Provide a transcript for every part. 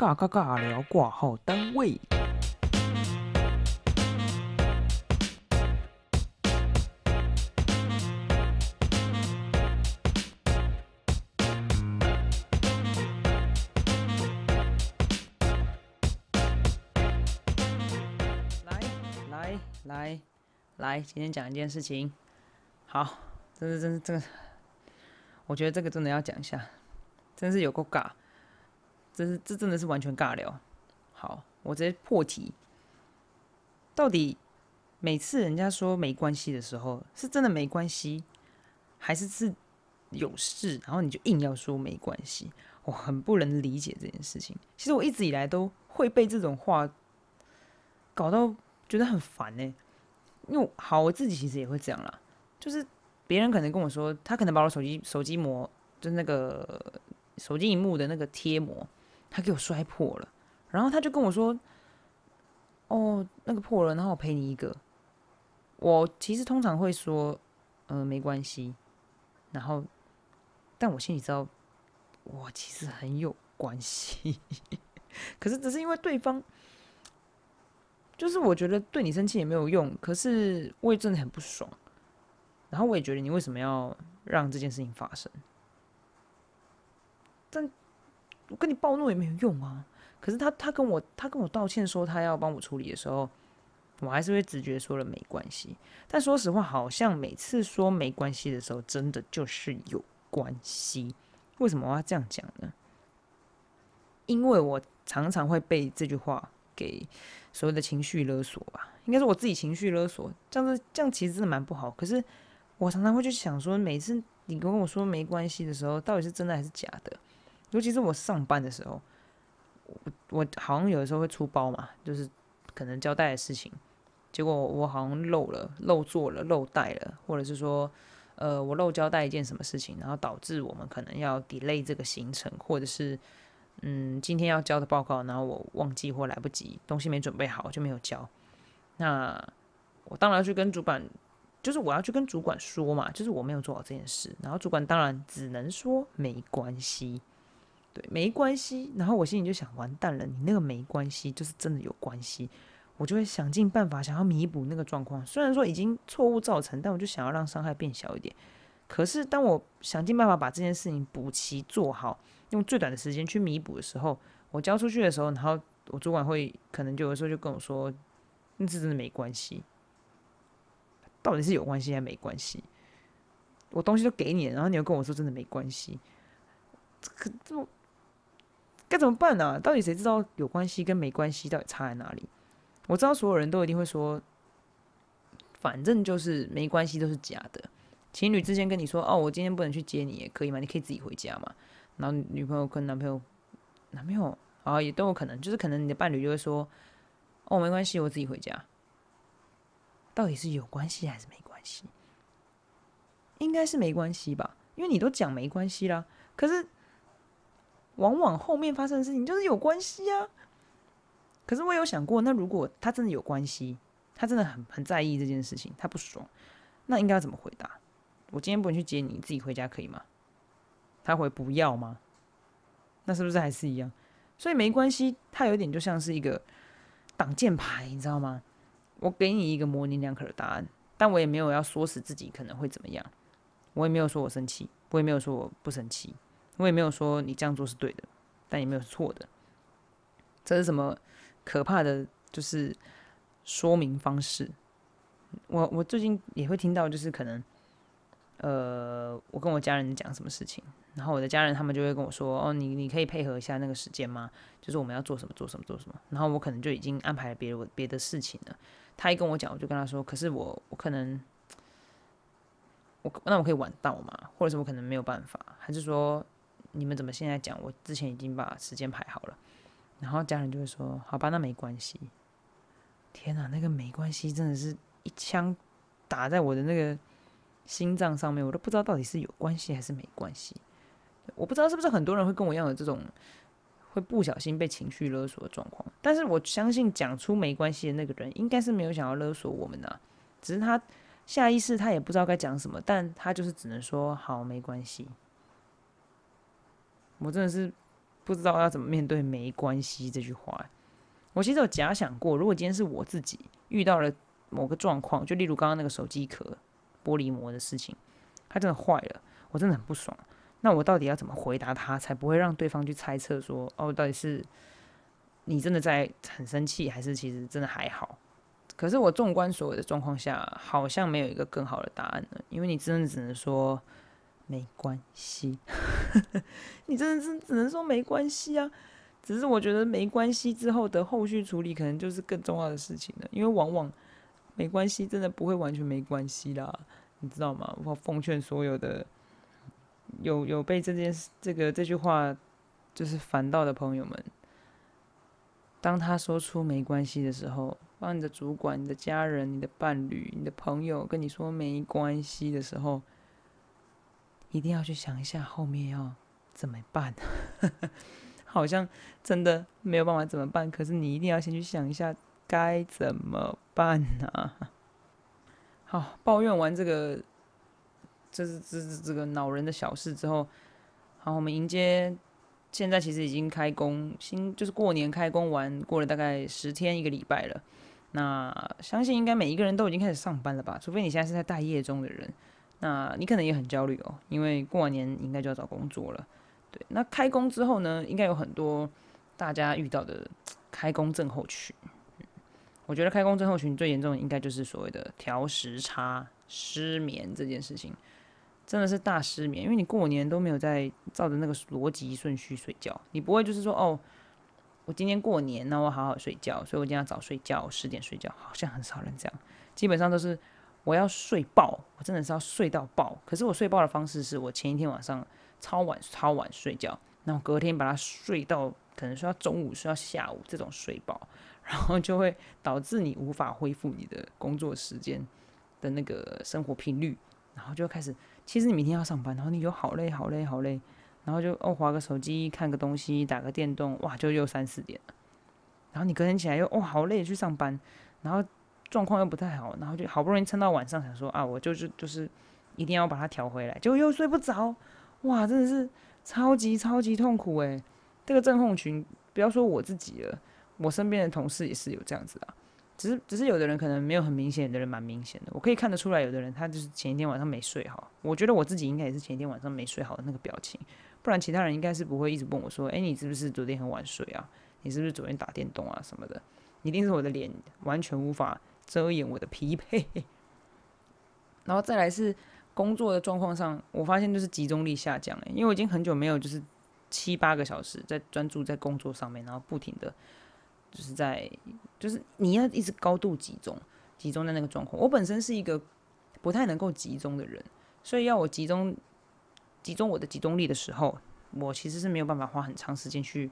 尬尬尬聊挂号单位。来来来来，今天讲一件事情。好，这是真是这个，我觉得这个真的要讲一下，真是有够尬，这是这真的是完全尬聊。好，我直接破题。到底每次人家说没关系的时候，是真的没关系，还是是有事，然后你就硬要说没关系？我很不能理解这件事情。其实我一直以来都会被这种话搞到觉得很烦呢、因为好，我自己其实也会这样啦，就是别人可能跟我说，他可能把我手机手机膜，就是那个手机荧幕的那个贴膜，他给我摔破了，然后他就跟我说，哦，那个破了，然后我赔你一个。我其实通常会说，呃，没关系，然后，但我心里知道，我其实很有关系，可是只是因为对方。就是我觉得对你生气也没有用，可是我也真的很不爽。然后我也觉得你为什么要让这件事情发生？但我跟你暴怒也没有用啊。可是他他跟我他跟我道歉说他要帮我处理的时候，我还是会直觉说了没关系。但说实话，好像每次说没关系的时候，真的就是有关系。为什么我要这样讲呢？因为我常常会被这句话给所谓的情绪勒索吧，应该是我自己情绪勒索，这样子这样其实真的蛮不好。可是我常常会去想说，每次你跟我说没关系的时候，到底是真的还是假的？尤其是我上班的时候，我我好像有的时候会出包嘛，就是可能交代的事情，结果我好像漏了、漏做了、漏带了，或者是说，呃，我漏交代一件什么事情，然后导致我们可能要 delay 这个行程，或者是。嗯，今天要交的报告，然后我忘记或来不及，东西没准备好就没有交。那我当然要去跟主管，就是我要去跟主管说嘛，就是我没有做好这件事。然后主管当然只能说没关系，对，没关系。然后我心里就想，完蛋了，你那个没关系就是真的有关系，我就会想尽办法想要弥补那个状况。虽然说已经错误造成，但我就想要让伤害变小一点。可是当我想尽办法把这件事情补齐做好。用最短的时间去弥补的时候，我交出去的时候，然后我主管会可能就有时候就跟我说：“那是真的没关系，到底是有关系还是没关系？我东西都给你了，然后你又跟我说真的没关系，可这么该怎么办呢？到底谁知道有关系跟没关系到底差在哪里？我知道所有人都一定会说，反正就是没关系都是假的。情侣之间跟你说：“哦，我今天不能去接你，也可以吗？你可以自己回家嘛。”然后女朋友跟男朋友，男朋友啊也都有可能，就是可能你的伴侣就会说：“哦，没关系，我自己回家。”到底是有关系还是没关系？应该是没关系吧，因为你都讲没关系啦。可是往往后面发生的事情就是有关系啊。可是我有想过，那如果他真的有关系，他真的很很在意这件事情，他不爽，那应该要怎么回答？我今天不能去接你，自己回家可以吗？他回不要吗？那是不是还是一样？所以没关系，他有点就像是一个挡箭牌，你知道吗？我给你一个模棱两可的答案，但我也没有要说死自己可能会怎么样，我也没有说我生气，我也没有说我不生气，我也没有说你这样做是对的，但也没有错的。这是什么可怕的？就是说明方式。我我最近也会听到，就是可能。呃，我跟我家人讲什么事情，然后我的家人他们就会跟我说：“哦，你你可以配合一下那个时间吗？就是我们要做什么做什么做什么。”然后我可能就已经安排了别的别的事情了。他一跟我讲，我就跟他说：“可是我我可能我那我可以晚到嘛？或者是我可能没有办法？还是说你们怎么现在讲？我之前已经把时间排好了。”然后家人就会说：“好吧，那没关系。”天哪，那个没关系真的是一枪打在我的那个。心脏上面，我都不知道到底是有关系还是没关系。我不知道是不是很多人会跟我一样有这种会不小心被情绪勒索的状况。但是我相信讲出没关系的那个人，应该是没有想要勒索我们的，只是他下意识他也不知道该讲什么，但他就是只能说好没关系。我真的是不知道要怎么面对“没关系”这句话。我其实有假想过，如果今天是我自己遇到了某个状况，就例如刚刚那个手机壳玻璃膜的事情，它真的坏了，我真的很不爽。那我到底要怎么回答他，才不会让对方去猜测说，哦，到底是你真的在很生气，还是其实真的还好？可是我纵观所有的状况下，好像没有一个更好的答案呢，因为你真的只能说没关系，你真的是只能说没关系啊。只是我觉得没关系之后的后续处理，可能就是更重要的事情了。因为往往没关系真的不会完全没关系啦，你知道吗？我奉劝所有的有有被这件事、这个这句话就是烦到的朋友们，当他说出没关系的时候，当你的主管、你的家人、你的伴侣、你的朋友跟你说没关系的时候，一定要去想一下后面要怎么办。好像真的没有办法怎么办？可是你一定要先去想一下该怎么办呢？好，抱怨完这个，这是这是这个恼人的小事之后，好，我们迎接现在其实已经开工，新就是过年开工完，过了大概十天一个礼拜了。那相信应该每一个人都已经开始上班了吧？除非你现在是在待业中的人，那你可能也很焦虑哦，因为过完年应该就要找工作了。对，那开工之后呢，应该有很多大家遇到的开工症候群。我觉得开工症候群最严重的，应该就是所谓的调时差、失眠这件事情，真的是大失眠。因为你过年都没有在照着那个逻辑顺序睡觉，你不会就是说，哦，我今天过年，那我好好睡觉，所以我今天要早睡觉，十点睡觉，好像很少人这样。基本上都是我要睡爆，我真的是要睡到爆。可是我睡爆的方式是我前一天晚上。超晚超晚睡觉，然后隔天把它睡到可能睡到中午，睡到下午这种睡饱，然后就会导致你无法恢复你的工作时间的那个生活频率，然后就开始，其实你明天要上班，然后你就好累好累好累，然后就哦划个手机看个东西打个电动，哇就又三四点了，然后你隔天起来又哦好累去上班，然后状况又不太好，然后就好不容易撑到晚上想说啊我就是就是一定要把它调回来，结果又睡不着。哇，真的是超级超级痛苦诶。这个症候群，不要说我自己了，我身边的同事也是有这样子啊。只是只是有的人可能没有很明显，有的人蛮明显的。我可以看得出来，有的人他就是前一天晚上没睡好。我觉得我自己应该也是前一天晚上没睡好的那个表情，不然其他人应该是不会一直问我说：“哎，你是不是昨天很晚睡啊？你是不是昨天打电动啊什么的？”一定是我的脸完全无法遮掩我的疲惫。然后再来是。工作的状况上，我发现就是集中力下降了，因为我已经很久没有就是七八个小时在专注在工作上面，然后不停的就是在就是你要一直高度集中，集中在那个状况。我本身是一个不太能够集中的人，所以要我集中集中我的集中力的时候，我其实是没有办法花很长时间去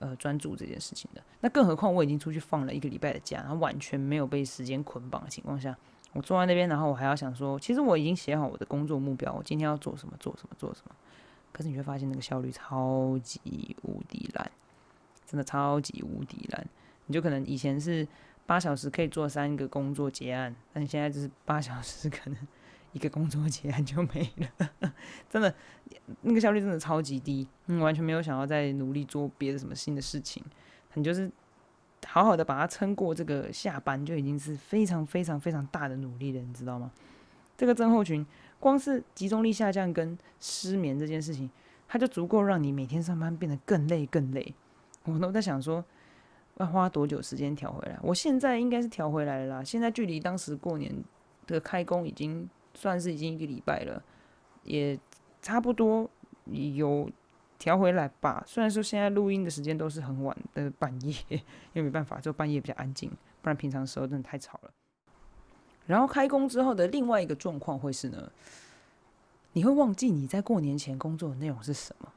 呃专注这件事情的。那更何况我已经出去放了一个礼拜的假，然后完全没有被时间捆绑的情况下。我坐在那边，然后我还要想说，其实我已经写好我的工作目标，我今天要做什么，做什么，做什么。可是你会发现那个效率超级无敌烂，真的超级无敌烂。你就可能以前是八小时可以做三个工作结案，但现在就是八小时可能一个工作结案就没了，真的那个效率真的超级低，你完全没有想要再努力做别的什么新的事情，你就是。好好的把它撑过这个下班，就已经是非常非常非常大的努力了，你知道吗？这个症候群，光是集中力下降跟失眠这件事情，它就足够让你每天上班变得更累更累。我都在想说，要花多久时间调回来？我现在应该是调回来了啦。现在距离当时过年的开工已经算是已经一个礼拜了，也差不多有。调回来吧。虽然说现在录音的时间都是很晚的半夜，因为没办法，就半夜比较安静，不然平常时候真的太吵了。然后开工之后的另外一个状况会是呢，你会忘记你在过年前工作的内容是什么。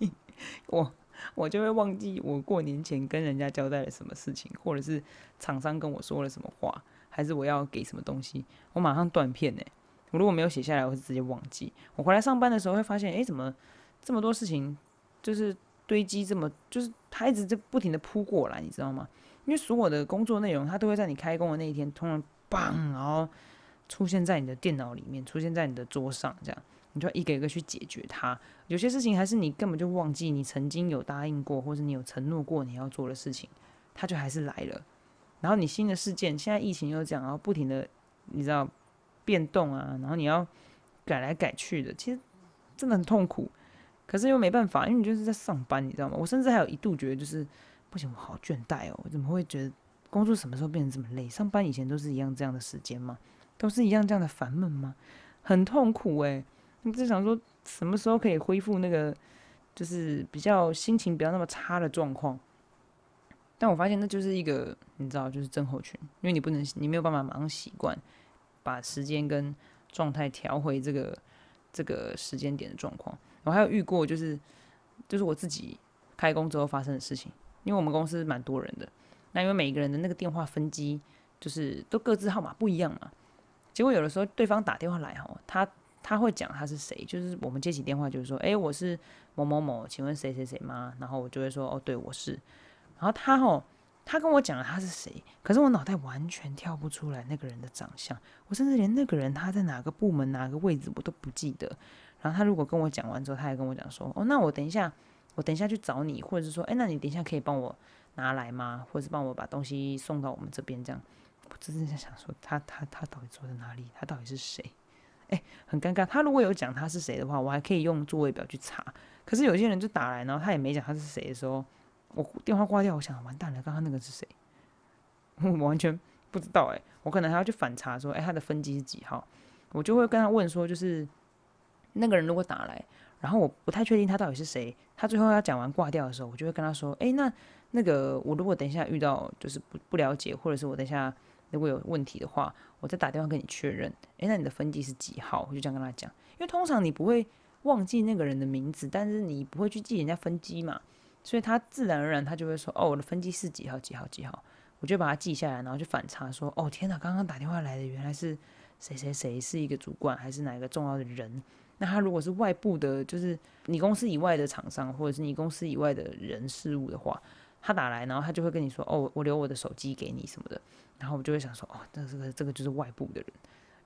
我我就会忘记我过年前跟人家交代了什么事情，或者是厂商跟我说了什么话，还是我要给什么东西，我马上断片呢。我如果没有写下来，我会直接忘记。我回来上班的时候会发现，哎，怎么？这么多事情就是堆积，这么就是它一直在不停的扑过来，你知道吗？因为所有的工作内容，它都会在你开工的那一天突然棒然后出现在你的电脑里面，出现在你的桌上，这样，你就要一个一个去解决它。有些事情还是你根本就忘记你曾经有答应过，或者你有承诺过你要做的事情，它就还是来了。然后你新的事件，现在疫情又这样，然后不停的你知道变动啊，然后你要改来改去的，其实真的很痛苦。可是又没办法，因为你就是在上班，你知道吗？我甚至还有一度觉得就是不行，我好倦怠哦，我怎么会觉得工作什么时候变成这么累？上班以前都是一样这样的时间吗？都是一样这样的烦闷吗？很痛苦诶。你就想说什么时候可以恢复那个就是比较心情不要那么差的状况？但我发现那就是一个你知道，就是症候群，因为你不能，你没有办法马上习惯把时间跟状态调回这个这个时间点的状况。我还有遇过，就是就是我自己开工之后发生的事情，因为我们公司蛮多人的，那因为每个人的那个电话分机就是都各自号码不一样嘛，结果有的时候对方打电话来哈，他他会讲他是谁，就是我们接起电话就是说，哎，我是某某某，请问谁谁谁吗？然后我就会说，哦，对，我是，然后他哦。他跟我讲了他是谁，可是我脑袋完全跳不出来那个人的长相，我甚至连那个人他在哪个部门哪个位置我都不记得。然后他如果跟我讲完之后，他还跟我讲说：“哦，那我等一下，我等一下去找你，或者是说，哎，那你等一下可以帮我拿来吗？或者是帮我把东西送到我们这边？这样，我真的在想说，他他他到底坐在哪里？他到底是谁？哎，很尴尬。他如果有讲他是谁的话，我还可以用座位表去查。可是有些人就打来，然后他也没讲他是谁的时候，我电话挂掉，我想完蛋了，刚刚那个是谁？我完全不知道。哎，我可能还要去反查说，哎，他的分机是几号？我就会跟他问说，就是。那个人如果打来，然后我不太确定他到底是谁，他最后要讲完挂掉的时候，我就会跟他说：“哎，那那个我如果等一下遇到就是不不了解，或者是我等一下如果有问题的话，我再打电话跟你确认。哎，那你的分机是几号？我就这样跟他讲，因为通常你不会忘记那个人的名字，但是你不会去记人家分机嘛，所以他自然而然他就会说：哦，我的分机是几号几号几号，我就把它记下来，然后就反查说：哦，天哪，刚刚打电话来的原来是谁谁谁，是一个主管还是哪一个重要的人？”那他如果是外部的，就是你公司以外的厂商，或者是你公司以外的人事物的话，他打来，然后他就会跟你说：“哦，我留我的手机给你什么的。”然后我就会想说：“哦，这个这个就是外部的人。”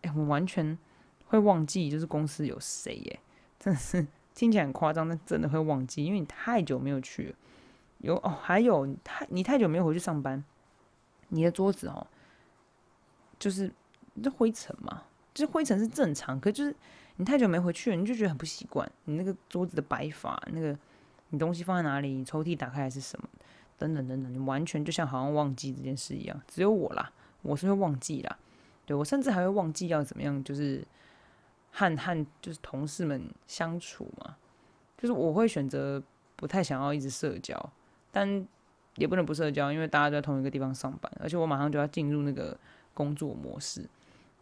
哎，我完全会忘记，就是公司有谁耶，真的是听起来很夸张，但真的会忘记，因为你太久没有去了。有哦，还有太你太久没有回去上班，你的桌子哦，就是这灰尘嘛，就是灰尘是正常，可就是。你太久没回去了，你就觉得很不习惯。你那个桌子的摆法，那个你东西放在哪里，你抽屉打开还是什么，等等等等，你完全就像好像忘记这件事一样。只有我啦，我是会忘记啦。对我甚至还会忘记要怎么样，就是和和就是同事们相处嘛。就是我会选择不太想要一直社交，但也不能不社交，因为大家都在同一个地方上班，而且我马上就要进入那个工作模式。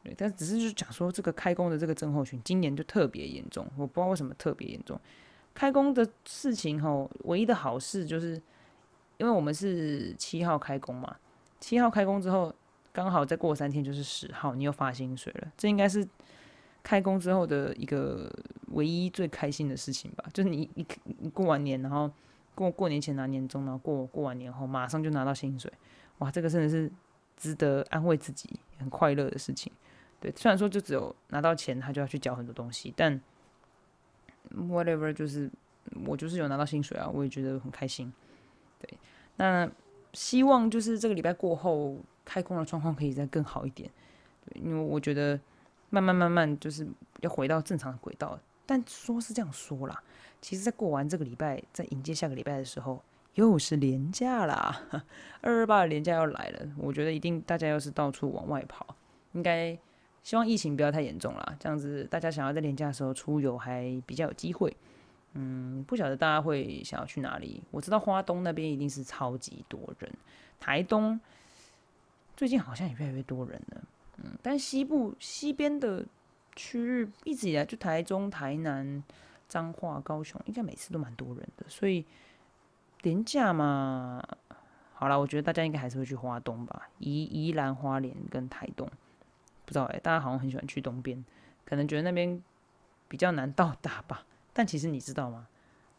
对但只是就讲说，这个开工的这个症候群，今年就特别严重。我不知道为什么特别严重。开工的事情吼，唯一的好事就是，因为我们是七号开工嘛，七号开工之后，刚好再过三天就是十号，你又发薪水了。这应该是开工之后的一个唯一最开心的事情吧？就是你你你过完年，然后过过年前拿年终，然后过过完年后马上就拿到薪水，哇，这个真的是值得安慰自己、很快乐的事情。对，虽然说就只有拿到钱，他就要去缴很多东西，但 whatever 就是我就是有拿到薪水啊，我也觉得很开心。对，那希望就是这个礼拜过后开工的状况可以再更好一点。对，因为我觉得慢慢慢慢就是要回到正常的轨道。但说是这样说啦，其实，在过完这个礼拜，在迎接下个礼拜的时候，又是年假啦，二二八的年假要来了。我觉得一定大家要是到处往外跑，应该。希望疫情不要太严重啦，这样子大家想要在年假的时候出游还比较有机会。嗯，不晓得大家会想要去哪里？我知道花东那边一定是超级多人，台东最近好像也越来越多人了。嗯，但西部西边的区域一直以来就台中、台南、彰化、高雄，应该每次都蛮多人的。所以廉价嘛，好了，我觉得大家应该还是会去花东吧，宜宜兰花莲跟台东。不知道哎，大家好像很喜欢去东边，可能觉得那边比较难到达吧。但其实你知道吗？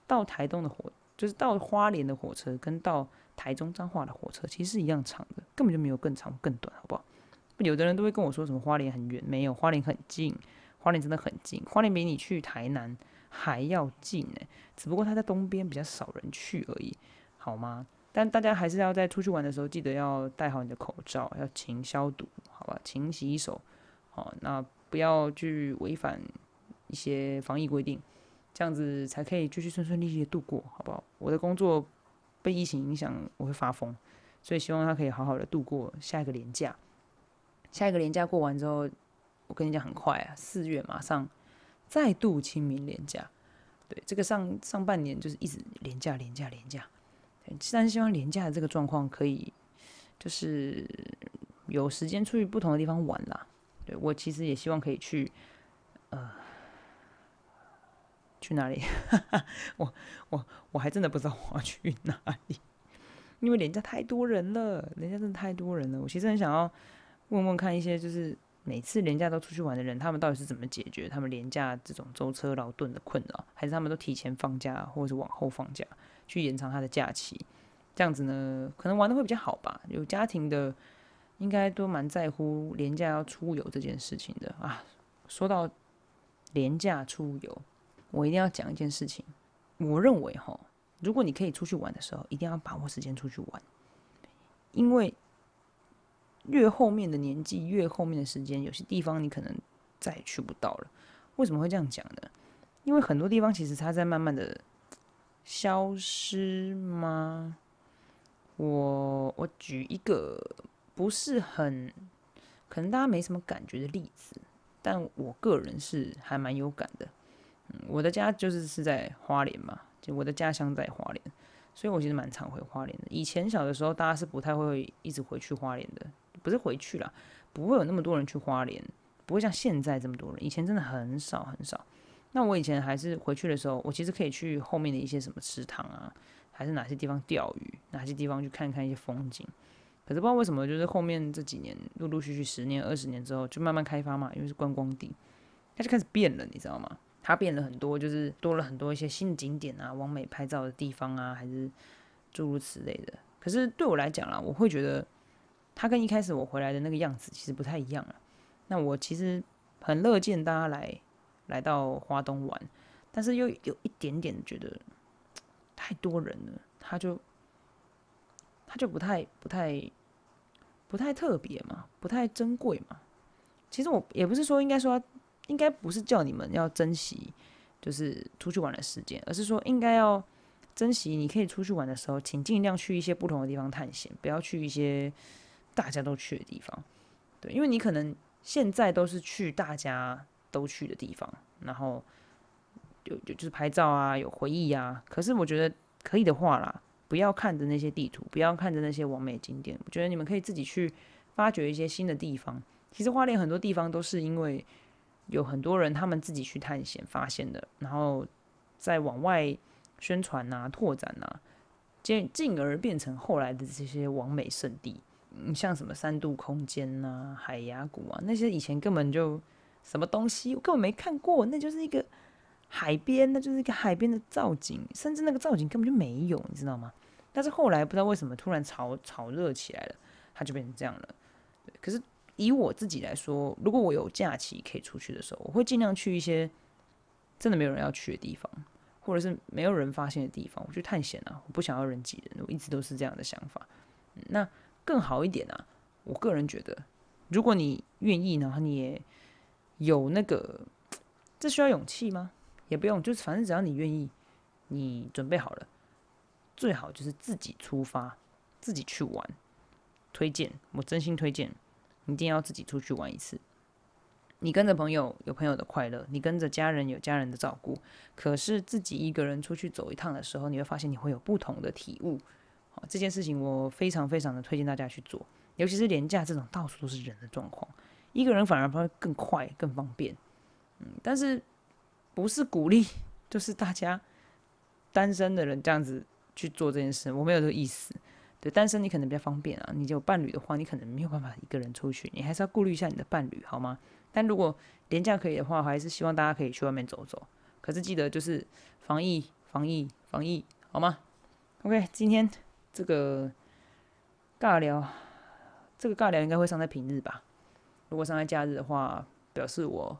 到台东的火，就是到花莲的火车，跟到台中彰化的火车，其实是一样长的，根本就没有更长更短，好不好？有的人都会跟我说什么花莲很远，没有，花莲很近。花莲真的很近，花莲比你去台南还要近呢。只不过它在东边比较少人去而已，好吗？但大家还是要在出去玩的时候，记得要戴好你的口罩，要勤消毒，好吧？勤洗手，好，那不要去违反一些防疫规定，这样子才可以继续顺顺利利的度过，好不好？我的工作被疫情影响，我会发疯，所以希望他可以好好的度过下一个年假。下一个年假过完之后，我跟你讲很快啊，四月马上再度清明年假。对，这个上上半年就是一直廉价、廉价、廉价，但是希望廉价的这个状况可以，就是有时间出去不同的地方玩啦。对我其实也希望可以去，呃，去哪里？我我我还真的不知道我要去哪里，因为廉价太多人了，人家真的太多人了。我其实很想要问问看一些就是。每次廉价都出去玩的人，他们到底是怎么解决他们廉价这种舟车劳顿的困扰？还是他们都提前放假，或者是往后放假，去延长他的假期？这样子呢，可能玩的会比较好吧。有家庭的，应该都蛮在乎廉价要出游这件事情的啊。说到廉价出游，我一定要讲一件事情。我认为哈，如果你可以出去玩的时候，一定要把握时间出去玩，因为。越后面的年纪，越后面的时间，有些地方你可能再也去不到了。为什么会这样讲呢？因为很多地方其实它在慢慢的消失吗？我我举一个不是很可能大家没什么感觉的例子，但我个人是还蛮有感的。嗯，我的家就是是在花莲嘛，就我的家乡在花莲，所以我其实蛮常回花莲的。以前小的时候，大家是不太会一直回去花莲的。不是回去了，不会有那么多人去花莲，不会像现在这么多人。以前真的很少很少。那我以前还是回去的时候，我其实可以去后面的一些什么池塘啊，还是哪些地方钓鱼，哪些地方去看看一些风景。可是不知道为什么，就是后面这几年陆陆续续十年、二十年之后，就慢慢开发嘛，因为是观光地，它就开始变了，你知道吗？它变了很多，就是多了很多一些新的景点啊，完美拍照的地方啊，还是诸如此类的。可是对我来讲啦，我会觉得。他跟一开始我回来的那个样子其实不太一样了。那我其实很乐见大家来来到华东玩，但是又有一点点觉得太多人了，他就他就不太不太不太特别嘛，不太珍贵嘛。其实我也不是说应该说应该不是叫你们要珍惜就是出去玩的时间，而是说应该要珍惜你可以出去玩的时候，请尽量去一些不同的地方探险，不要去一些。大家都去的地方，对，因为你可能现在都是去大家都去的地方，然后有就就是拍照啊，有回忆啊。可是我觉得可以的话啦，不要看着那些地图，不要看着那些完美景点，我觉得你们可以自己去发掘一些新的地方。其实花莲很多地方都是因为有很多人他们自己去探险发现的，然后再往外宣传啊、拓展啊，进进而变成后来的这些完美圣地。你像什么三度空间呐、海牙谷啊，那些以前根本就什么东西，我根本没看过。那就是一个海边，那就是一个海边的造景，甚至那个造景根本就没有，你知道吗？但是后来不知道为什么突然炒炒热起来了，它就变成这样了。可是以我自己来说，如果我有假期可以出去的时候，我会尽量去一些真的没有人要去的地方，或者是没有人发现的地方，我去探险啊！我不想要人挤人，我一直都是这样的想法。那。更好一点啊！我个人觉得，如果你愿意呢，你也有那个，这需要勇气吗？也不用，就是反正只要你愿意，你准备好了，最好就是自己出发，自己去玩。推荐，我真心推荐，一定要自己出去玩一次。你跟着朋友有朋友的快乐，你跟着家人有家人的照顾。可是自己一个人出去走一趟的时候，你会发现你会有不同的体悟。这件事情我非常非常的推荐大家去做，尤其是廉价这种到处都是人的状况，一个人反而会更快更方便。嗯，但是不是鼓励就是大家单身的人这样子去做这件事，我没有这个意思。对，单身你可能比较方便啊，你有伴侣的话，你可能没有办法一个人出去，你还是要顾虑一下你的伴侣，好吗？但如果廉价可以的话，还是希望大家可以去外面走走。可是记得就是防疫，防疫，防疫，好吗？OK，今天。这个尬聊，这个尬聊应该会上在平日吧？如果上在假日的话，表示我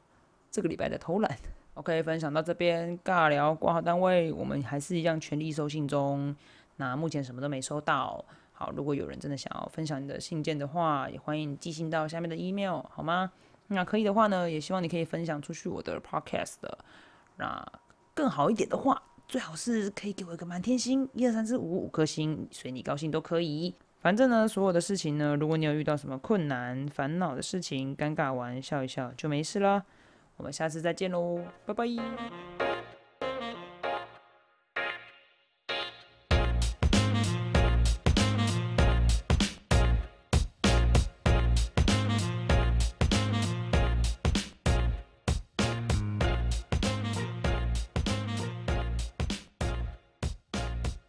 这个礼拜的偷懒。OK，分享到这边，尬聊挂号单位，我们还是一样全力收信中。那目前什么都没收到。好，如果有人真的想要分享你的信件的话，也欢迎寄信到下面的 email，好吗？那可以的话呢，也希望你可以分享出去我的 podcast 的。那更好一点的话，最好是可以给我一个满天星，一二三四五五颗星，随你高兴都可以。反正呢，所有的事情呢，如果你有遇到什么困难、烦恼的事情，尴尬完笑一笑就没事了。我们下次再见喽，拜拜。